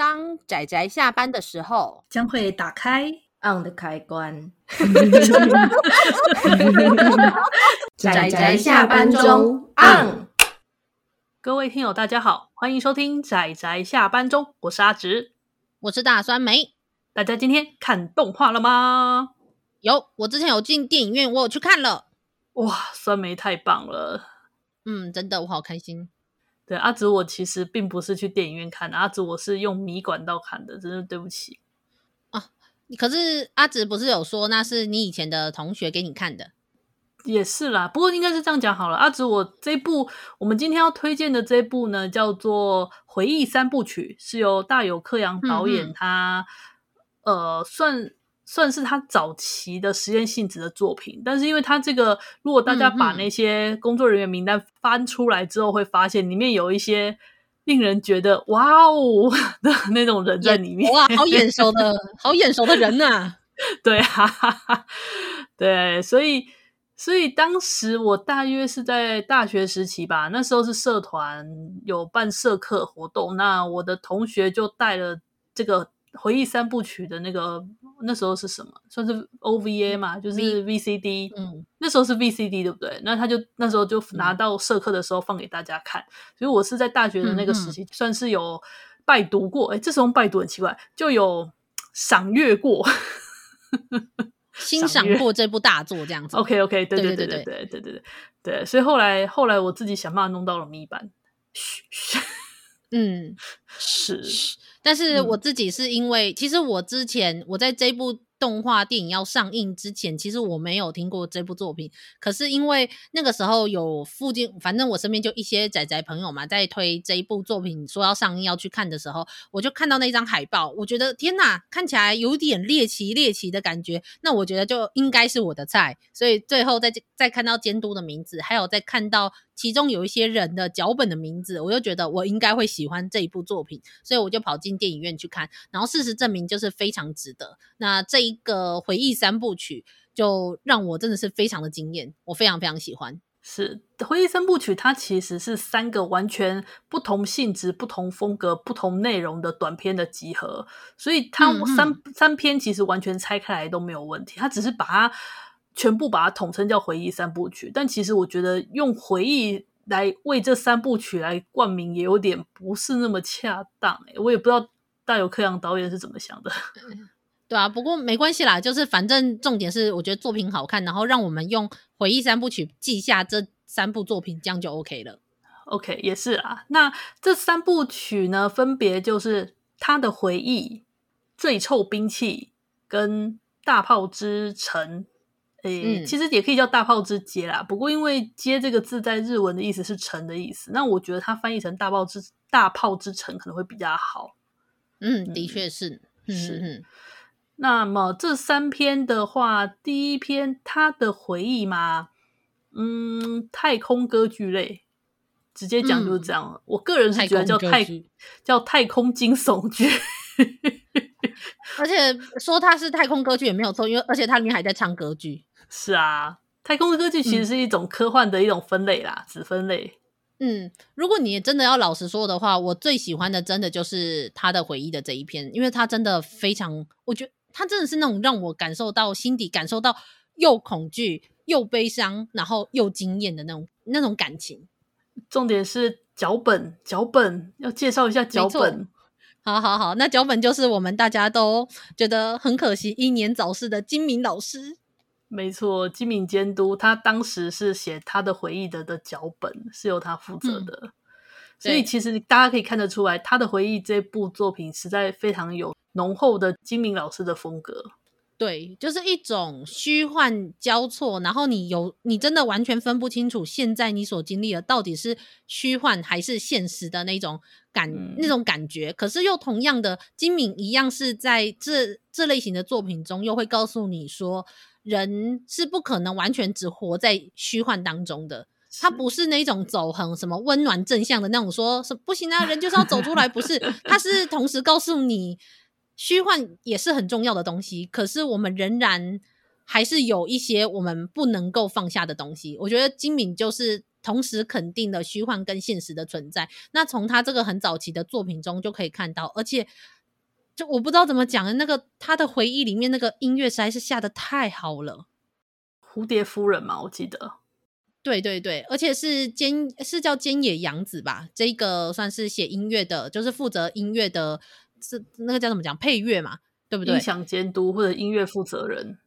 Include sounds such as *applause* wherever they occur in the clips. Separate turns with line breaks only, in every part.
当仔仔下班的时候，
将会打开
on 的开关。*laughs* 仔仔下班中 on。
各位听友，大家好，欢迎收听仔仔下班中，我是阿直，
我是大酸梅。
大家今天看动画了吗？
有，我之前有进电影院，我有去看了。
哇，酸梅太棒了！
嗯，真的，我好开心。
对，阿紫，我其实并不是去电影院看的，阿紫我是用米管道看的，真的对不起
啊。可是阿紫不是有说那是你以前的同学给你看的？
也是啦，不过应该是这样讲好了。阿紫，我这部我们今天要推荐的这部呢，叫做《回忆三部曲》，是由大友克洋导演，他呃算。算是他早期的实验性质的作品，但是因为他这个，如果大家把那些工作人员名单翻出来之后，会发现里面有一些令人觉得哇哦 *laughs* 的那种人在里面，
哇，好眼熟的 *laughs* 好眼熟的人呐、啊，
对啊，*laughs* 对，所以所以当时我大约是在大学时期吧，那时候是社团有办社课活动，那我的同学就带了这个。回忆三部曲的那个那时候是什么？算是 OVA 嘛，就是 VCD。嗯，那时候是 VCD 对不对？那他就那时候就拿到社课的时候放给大家看。嗯、所以我是在大学的那个时期，算是有拜读过。哎、嗯，这时候拜读很奇怪，就有赏阅过，
欣赏过这部大作这样子。
OK OK，对对对对对对对对对。所以后来后来我自己想办法弄到了迷版。嘘嘘，
嗯，*laughs*
是。
但是我自己是因为，嗯、其实我之前我在这部动画电影要上映之前，其实我没有听过这部作品。可是因为那个时候有附近，反正我身边就一些仔仔朋友嘛，在推这一部作品说要上映要去看的时候，我就看到那张海报，我觉得天哪，看起来有点猎奇猎奇的感觉。那我觉得就应该是我的菜，所以最后再再看到监督的名字，还有再看到。其中有一些人的脚本的名字，我就觉得我应该会喜欢这一部作品，所以我就跑进电影院去看。然后事实证明就是非常值得。那这一个回忆三部曲就让我真的是非常的惊艳，我非常非常喜欢。
是回忆三部曲，它其实是三个完全不同性质、不同风格、不同内容的短片的集合，所以它三嗯嗯三篇其实完全拆开来都没有问题。它只是把它。全部把它统称叫回忆三部曲，但其实我觉得用回忆来为这三部曲来冠名也有点不是那么恰当哎，我也不知道大有克洋导演是怎么想的。*laughs*
对啊，不过没关系啦，就是反正重点是我觉得作品好看，然后让我们用回忆三部曲记下这三部作品，这样就 OK 了。
OK，也是啊。那这三部曲呢，分别就是他的回忆、最臭兵器跟大炮之城。诶、欸，其实也可以叫大炮之街啦。不过因为“街”这个字在日文的意思是“城”的意思，那我觉得它翻译成“大炮之大炮之城”可能会比较好。
嗯，的确是，
嗯、是。那么这三篇的话，第一篇他的回忆嘛，嗯，太空歌剧类，直接讲就是这样。嗯、我个人是觉得叫太叫太空惊悚剧。*laughs*
而且说它是太空歌剧也没有错，因为而且它里面还在唱歌剧。
是啊，太空歌剧其实是一种科幻的一种分类啦，子、嗯、分类。
嗯，如果你真的要老实说的话，我最喜欢的真的就是他的回忆的这一篇，因为他真的非常，我觉得他真的是那种让我感受到心底感受到又恐惧又悲伤，然后又惊艳的那种那种感情。
重点是脚本，脚本要介绍一下脚本。
好好好，那脚本就是我们大家都觉得很可惜英年早逝的金敏老师。
没错，金敏监督他当时是写他的回忆的的脚本，是由他负责的。嗯、所以其实大家可以看得出来，他的回忆这部作品实在非常有浓厚的金敏老师的风格。
对，就是一种虚幻交错，然后你有你真的完全分不清楚现在你所经历的到底是虚幻还是现实的那种感、嗯、那种感觉。可是又同样的，金敏一样是在这这类型的作品中，又会告诉你说。人是不可能完全只活在虚幻当中的，他不是那种走很什么温暖正向的那种说，说不行啊，人就是要走出来，不是，*laughs* 他是同时告诉你，虚幻也是很重要的东西，可是我们仍然还是有一些我们不能够放下的东西。我觉得金敏就是同时肯定了虚幻跟现实的存在。那从他这个很早期的作品中就可以看到，而且就我不知道怎么讲的，那个他的回忆里面那个音乐实在是下的太好了。
蝴蝶夫人嘛，我记得。
对对对，而且是菅是叫菅野洋子吧？这个算是写音乐的，就是负责音乐的，是那个叫怎么讲配乐嘛？对不对？
音响监督或者音乐负责人。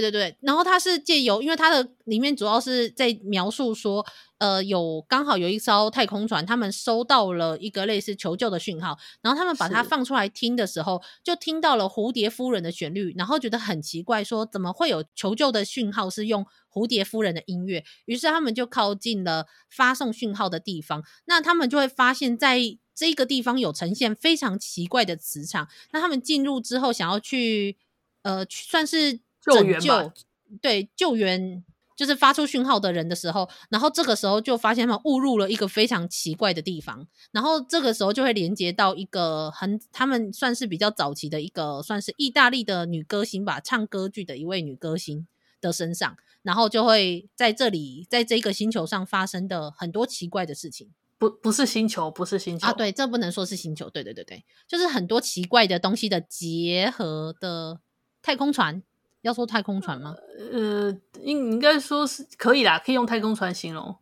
对对对，然后他是借由，因为他的里面主要是在描述说，呃，有刚好有一艘太空船，他们收到了一个类似求救的讯号，然后他们把它放出来听的时候，就听到了蝴蝶夫人的旋律，然后觉得很奇怪，说怎么会有求救的讯号是用蝴蝶夫人的音乐？于是他们就靠近了发送讯号的地方，那他们就会发现，在这个地方有呈现非常奇怪的磁场。那他们进入之后，想要去，呃，算是。
救援救
对救援就是发出讯号的人的时候，然后这个时候就发现他们误入了一个非常奇怪的地方，然后这个时候就会连接到一个很他们算是比较早期的一个算是意大利的女歌星吧，唱歌剧的一位女歌星的身上，然后就会在这里在这个星球上发生的很多奇怪的事情。
不不是星球，不是星球
啊，对，这不能说是星球，对对对对，就是很多奇怪的东西的结合的太空船。要说太空船吗？
呃，应应该说是可以啦，可以用太空船形容。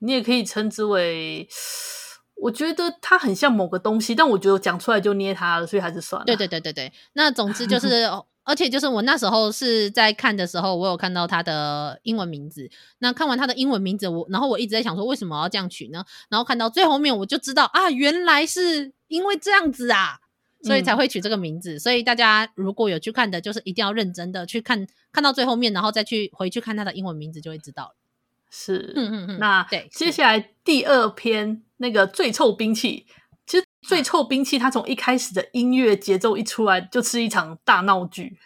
你也可以称之为，我觉得它很像某个东西，但我觉得讲出来就捏它了，所以还是算了。
对对对对对。那总之就是，*laughs* 而且就是我那时候是在看的时候，我有看到它的英文名字。那看完它的英文名字，我然后我一直在想说，为什么要这样取呢？然后看到最后面，我就知道啊，原来是因为这样子啊。所以才会取这个名字，嗯，所以大家如果有去看的，就是一定要认真的去看，看到最后面，然后再去回去看它的英文名字，就会知道了。
是，
嗯嗯嗯。
那对，接下来第二篇那个最臭兵器，其实最臭兵器它从一开始的音乐节奏一出来，就是一场大闹剧。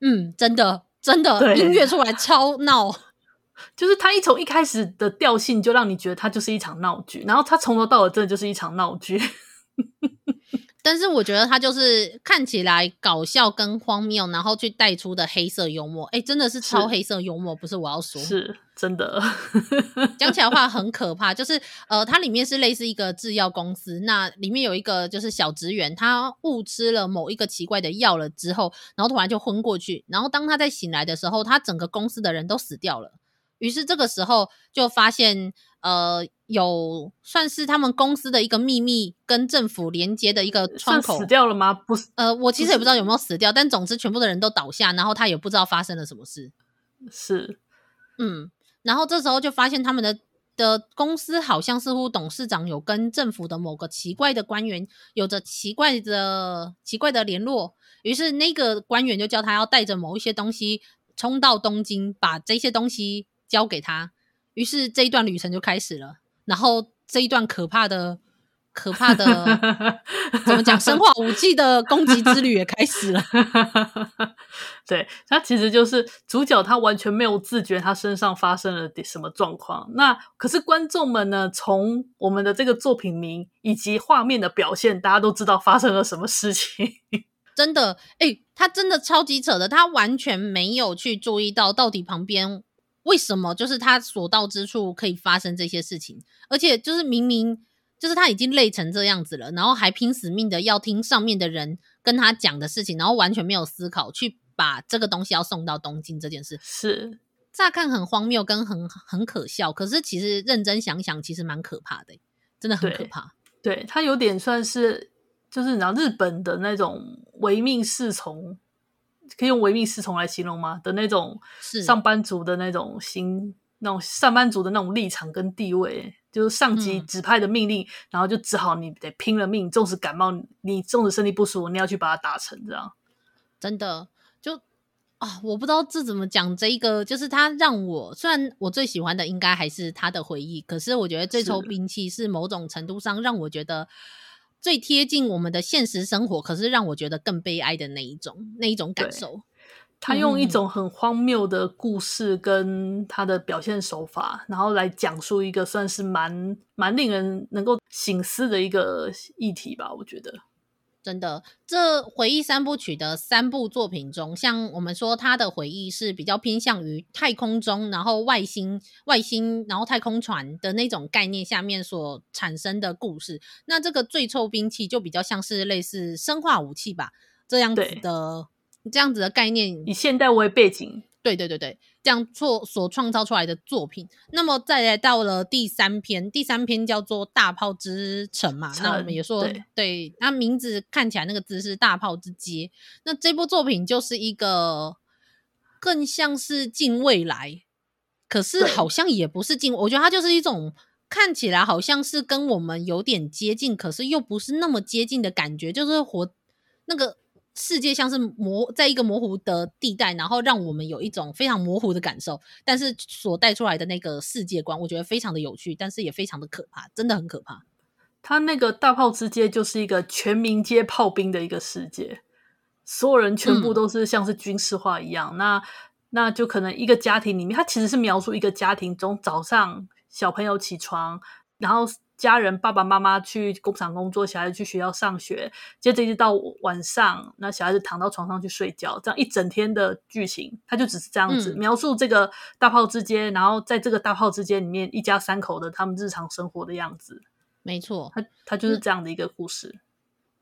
嗯，真的真的，音乐出来超闹，*laughs*
就是他一从一开始的调性就让你觉得它就是一场闹剧，然后他从头到尾真的就是一场闹剧。*laughs*
但是我觉得他就是看起来搞笑跟荒谬，然后去带出的黑色幽默，哎、欸，真的是超黑色幽默，是不是我要说，
是真的。*laughs*
讲起来的话很可怕，就是呃，它里面是类似一个制药公司，那里面有一个就是小职员，他误吃了某一个奇怪的药了之后，然后突然就昏过去，然后当他在醒来的时候，他整个公司的人都死掉了。于是这个时候就发现，呃，有算是他们公司的一个秘密跟政府连接的一个窗口。
死掉了吗？不是，
呃，我其实也不知道有没有死掉，但总之全部的人都倒下，然后他也不知道发生了什么事。
是，
嗯，然后这时候就发现他们的的公司好像似乎董事长有跟政府的某个奇怪的官员有着奇怪的奇怪的联络，于是那个官员就叫他要带着某一些东西冲到东京，把这些东西。交给他，于是这一段旅程就开始了。然后这一段可怕的、可怕的，*laughs* 怎么讲？生化武器的攻击之旅也开始了。*laughs*
对，他其实就是主角，他完全没有自觉，他身上发生了什么状况。那可是观众们呢？从我们的这个作品名以及画面的表现，大家都知道发生了什么事情。
真的，哎、欸，他真的超级扯的，他完全没有去注意到到底旁边。为什么就是他所到之处可以发生这些事情？而且就是明明就是他已经累成这样子了，然后还拼死命的要听上面的人跟他讲的事情，然后完全没有思考去把这个东西要送到东京这件事，
是
乍看很荒谬跟很很可笑，可是其实认真想想，其实蛮可怕的，真的很可怕。
对，对，他有点算是就是你知道日本的那种唯命是从。可以用唯命是从来形容吗？的那种上班族的那种心，那种上班族的那种立场跟地位，就是上级指派的命令，嗯、然后就只好你得拼了命，纵使感冒，你纵使身体不舒服，你要去把它达成，这样。真的，就啊，我不知道这怎么讲。这一个就是他让我，虽然我最喜欢的应该还是他的回忆，可是我觉得这抽兵器是某种程度上让我觉得。最贴近我们的现实生活，可是让我觉得更悲哀的那一种，那一种感受。他用一种很荒谬的故事跟他的表现手法，嗯、然后来讲述一个算是蛮蛮令人能够醒思的一个议题吧。我觉得，
真的，这回忆三部曲的三部作品中，像我们说，他的回忆是比较偏向于太空中，然后外星、外星，然后太空船的那种概念下面所产生的故事。那这个最臭兵器就比较像是类似生化武器吧，这样子的这样子的概念，
以现代为背景。
对对对对，这样做所创造出来的作品，那么再来到了第三篇，第三篇叫做《大炮之城》嘛，那我们也说对，对，那名字看起来那个字是大炮之街，那这部作品就是一个更像是近未来，可是好像也不是近，我觉得它就是一种看起来好像是跟我们有点接近，可是又不是那么接近的感觉，就是活那个。世界像是模在一个模糊的地带，然后让我们有一种非常模糊的感受，但是所带出来的那个世界观，我觉得非常的有趣，但是也非常的可怕，真的很可怕。
他那个大炮之街就是一个全民皆炮兵的一个世界，所有人全部都是像是军事化一样。嗯、那那就可能一个家庭里面，他其实是描述一个家庭中早上小朋友起床，然后。家人爸爸妈妈去工厂工作，小孩子去学校上学，接着一直到晚上，那小孩子躺到床上去睡觉，这样一整天的剧情，他就只是这样子、嗯、描述这个大炮之间，然后在这个大炮之间里面，一家三口的他们日常生活的样子。
没错，
他他就是这样的一个故事。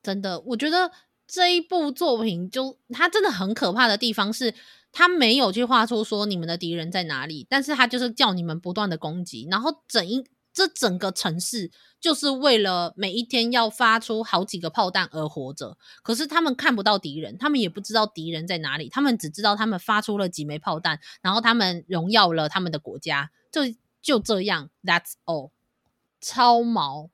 真的，我觉得这一部作品就他真的很可怕的地方是，他没有去画出说你们的敌人在哪里，但是他就是叫你们不断的攻击，然后整一。这整个城市就是为了每一天要发出好几个炮弹而活着。可是他们看不到敌人，他们也不知道敌人在哪里，他们只知道他们发出了几枚炮弹，然后他们荣耀了他们的国家。就就这样，That's all，超毛。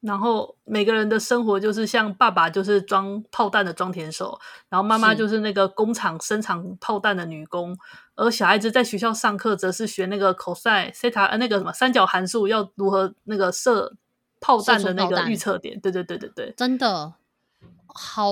然后每个人的生活就是像爸爸就是装炮弹的装填手，然后妈妈就是那个工厂生产炮弹的女工，而小孩子在学校上课则是学那个 cos、西塔呃那个什么三角函数要如何那个射炮弹的那个预测点，对对对对对，
真的好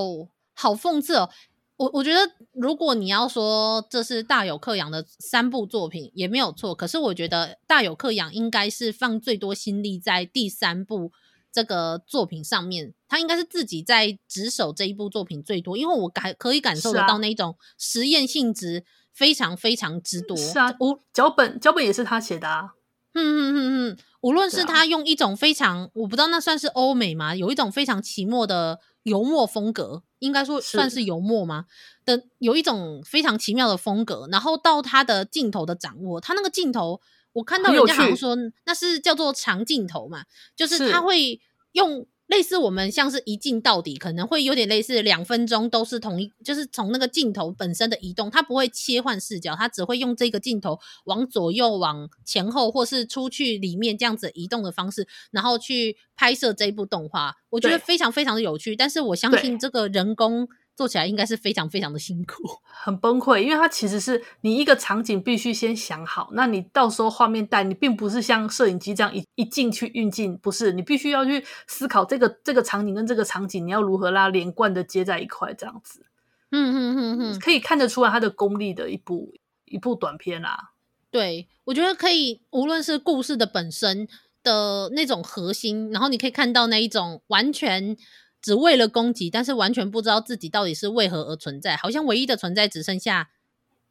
好讽刺哦。我我觉得如果你要说这是大有克洋的三部作品也没有错，可是我觉得大有克洋应该是放最多心力在第三部。这个作品上面，他应该是自己在值守这一部作品最多，因为我感可以感受得到那种实验性质非常非常之多。
是啊，我脚本脚本也是他写的啊。
嗯嗯嗯嗯，无论是他用一种非常，啊、我不知道那算是欧美吗？有一种非常奇妙的油墨风格，应该说算是油墨吗？的有一种非常奇妙的风格，然后到他的镜头的掌握，他那个镜头。我看到人家好像说那是叫做长镜头嘛，就是他会用类似我们像是一镜到底，可能会有点类似两分钟都是同一，就是从那个镜头本身的移动，它不会切换视角，它只会用这个镜头往左右、往前后或是出去里面这样子移动的方式，然后去拍摄这一部动画。我觉得非常非常的有趣，但是我相信这个人工。做起来应该是非常非常的辛苦，*laughs*
很崩溃，因为它其实是你一个场景必须先想好，那你到时候画面带，你并不是像摄影机这样一一进去运镜，不是，你必须要去思考这个这个场景跟这个场景你要如何拉连贯的接在一块，这样子。
嗯嗯嗯嗯，
可以看得出来它的功力的一部一部短片啊。
对，我觉得可以，无论是故事的本身的那种核心，然后你可以看到那一种完全。只为了攻击，但是完全不知道自己到底是为何而存在，好像唯一的存在只剩下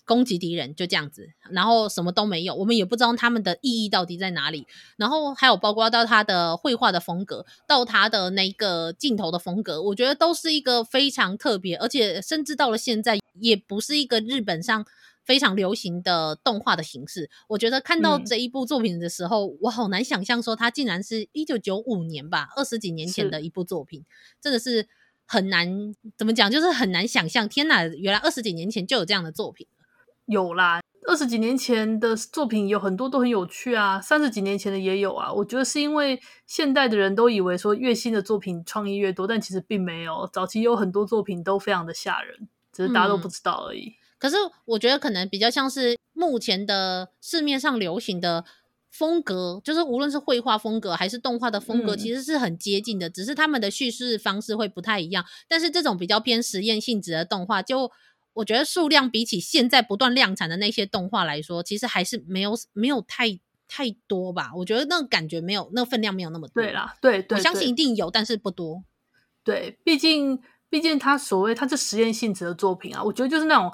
攻击敌人，就这样子，然后什么都没有，我们也不知道他们的意义到底在哪里。然后还有包括到他的绘画的风格，到他的那个镜头的风格，我觉得都是一个非常特别，而且甚至到了现在，也不是一个日本上。非常流行的动画的形式，我觉得看到这一部作品的时候，嗯、我好难想象说它竟然是一九九五年吧，二十几年前的一部作品，真的是很难怎么讲，就是很难想象。天哪，原来二十几年前就有这样的作品。
有啦，二十几年前的作品有很多都很有趣啊，三十几年前的也有啊。我觉得是因为现代的人都以为说越新的作品创意越多，但其实并没有，早期有很多作品都非常的吓人，只是大家都不知道而已。嗯
可是我觉得可能比较像是目前的市面上流行的风格，就是无论是绘画风格还是动画的风格，其实是很接近的，嗯，只是他们的叙事方式会不太一样。但是这种比较偏实验性质的动画，就我觉得数量比起现在不断量产的那些动画来说，其实还是没有没有太太多吧。我觉得那个感觉没有，那个分量没有那么多。
对啦，对对，对，
我相信一定有，但是不多。
对，毕竟。毕竟他所谓他是实验性质的作品啊，我觉得就是那种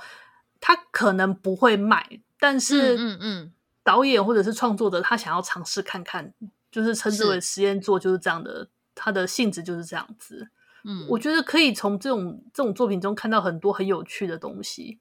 他可能不会卖，但是
嗯嗯，
导演或者是创作者他想要尝试看看，就是称之为实验作，就是这样的，它的性质就是这样子。
嗯，
我觉得可以从这种这种作品中看到很多很有趣的东西。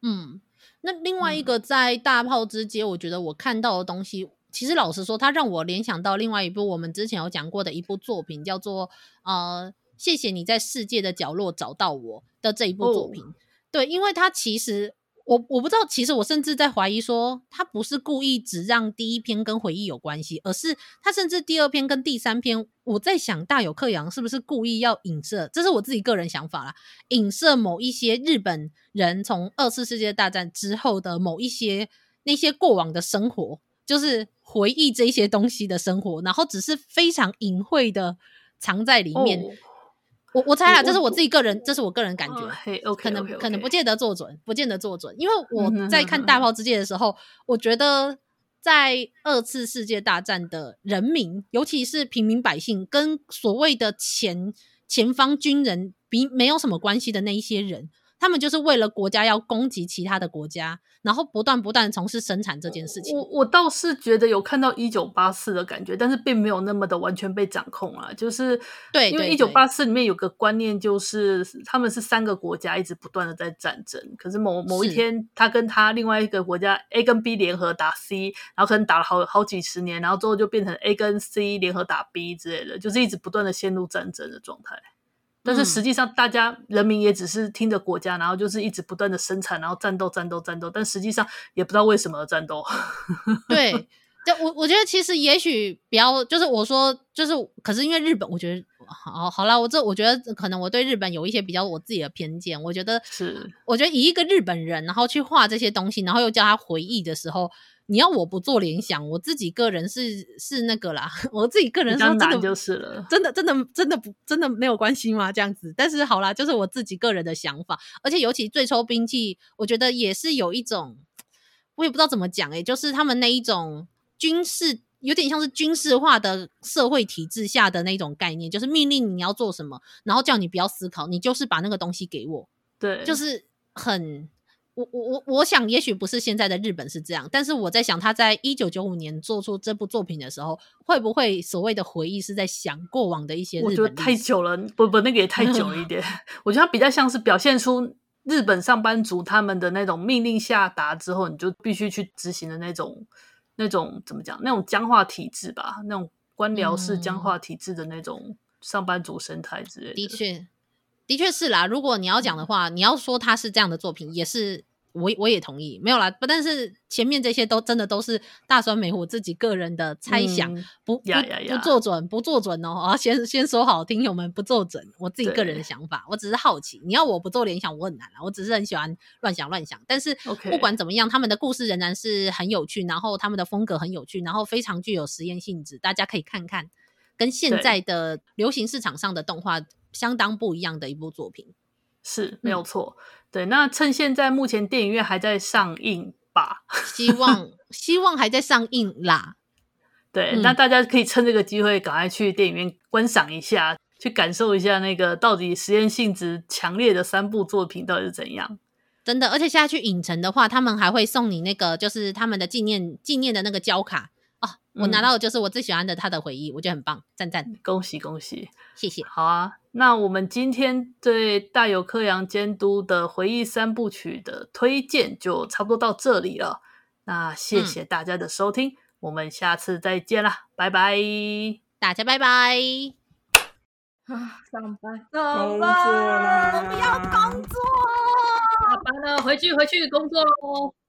嗯，那另外一个在大炮之街，我觉得我看到的东西，嗯、其实老实说，它让我联想到另外一部我们之前有讲过的一部作品，叫做呃，谢谢你在世界的角落找到我的这一部作品。哦、对，因为它其实。我我不知道，其实我甚至在怀疑说，他不是故意只让第一篇跟回忆有关系，而是他甚至第二篇跟第三篇，我在想大有克洋是不是故意要影射？这是我自己个人想法啦，影射某一些日本人从二次世界大战之后的某一些那些过往的生活，就是回忆这些东西的生活，然后只是非常隐晦的藏在里面。哦我我猜啊，这是我自己个人，这是我个人感觉，可能可能不见得做准，不见得做准。因为我在看《大炮之界》的时候，我觉得在二次世界大战的人民，尤其是平民百姓，跟所谓的前前方军人比没有什么关系的那一些人。他们就是为了国家要攻击其他的国家，然后不断不断从事生产这件事情。
我我倒是觉得有看到一九八四的感觉，但是并没有那么的完全被掌控啊。就是对，因为一九八四里面有个观念，就是他们是三个国家一直不断的在战争，可是某某一天，他跟他另外一个国家 A 跟 B 联合打 C，然后可能打了好好几十年，然后最后就变成 A 跟 C 联合打 B 之类的，就是一直不断的陷入战争的状态。但是实际上，大家人民也只是听着国家，然后就是一直不断的生产，然后战斗、战斗、战斗。但实际上也不知道为什么而战斗。*laughs*
对，就我我觉得其实也许比较，就是我说就是，可是因为日本，我觉得好好啦，我这我觉得可能我对日本有一些比较我自己的偏见。我觉得
是，
我觉得以一个日本人，然后去画这些东西，然后又叫他回忆的时候。你要我不做联想，我自己个人是是那个啦，*laughs* 我自己个人说真的
就是了，
真的真的真的不真的没有关系吗？这样子，但是好啦，就是我自己个人的想法，而且尤其最抽兵器，我觉得也是有一种，我也不知道怎么讲诶、欸，就是他们那一种军事，有点像是军事化的社会体制下的那种概念，就是命令你要做什么，然后叫你不要思考，你就是把那个东西给我，
对，
就是很。我我我我想，也许不是现在的日本是这样，但是我在想，他在一九九五年做出这部作品的时候，会不会所谓的回忆是在想过往的一些日本？
我觉得太久了，不不，那个也太久了一点。*laughs* 我觉得他比较像是表现出日本上班族他们的那种命令下达之后，你就必须去执行的那种那种怎么讲？那种僵化体制吧，那种官僚式僵化体制的那种上班族生态之类的。
的确。的确是啦，如果你要讲的话，你要说他是这样的作品，也是我我也同意，没有啦。不，但是前面这些都真的都是大酸梅我自己个人的猜想，嗯、不不不做准，不做准哦。啊，先先说好，听友们不做准，我自己个人的想法，我只是好奇。你要我不做联想，我很难啦。我只是很喜欢乱想乱想。但是不管怎么样，他们的故事仍然是很有趣，然后他们的风格很有趣，然后非常具有实验性质，大家可以看看，跟现在的流行市场上的动画。相当不一样的一部作品，
是没有错。嗯、对，那趁现在目前电影院还在上映吧，*laughs*
希望希望还在上映啦。
对，嗯、那大家可以趁这个机会赶快去电影院观赏一下，去感受一下那个到底实验性质强烈的三部作品到底是怎样。
真的，而且现在去影城的话，他们还会送你那个就是他们的纪念纪念的那个胶卡。哦，我拿到的就是我最喜欢的他的回忆，嗯、我觉得很棒，赞赞，
恭喜恭喜，
谢谢。
好啊，那我们今天对大有克洋监督的回忆三部曲的推荐就差不多到这里了。那谢谢大家的收听，嗯、我们下次再见啦，拜拜，
大家拜拜。
啊，上班，上班，
我不要工作，
下班了，回去回去工作喽。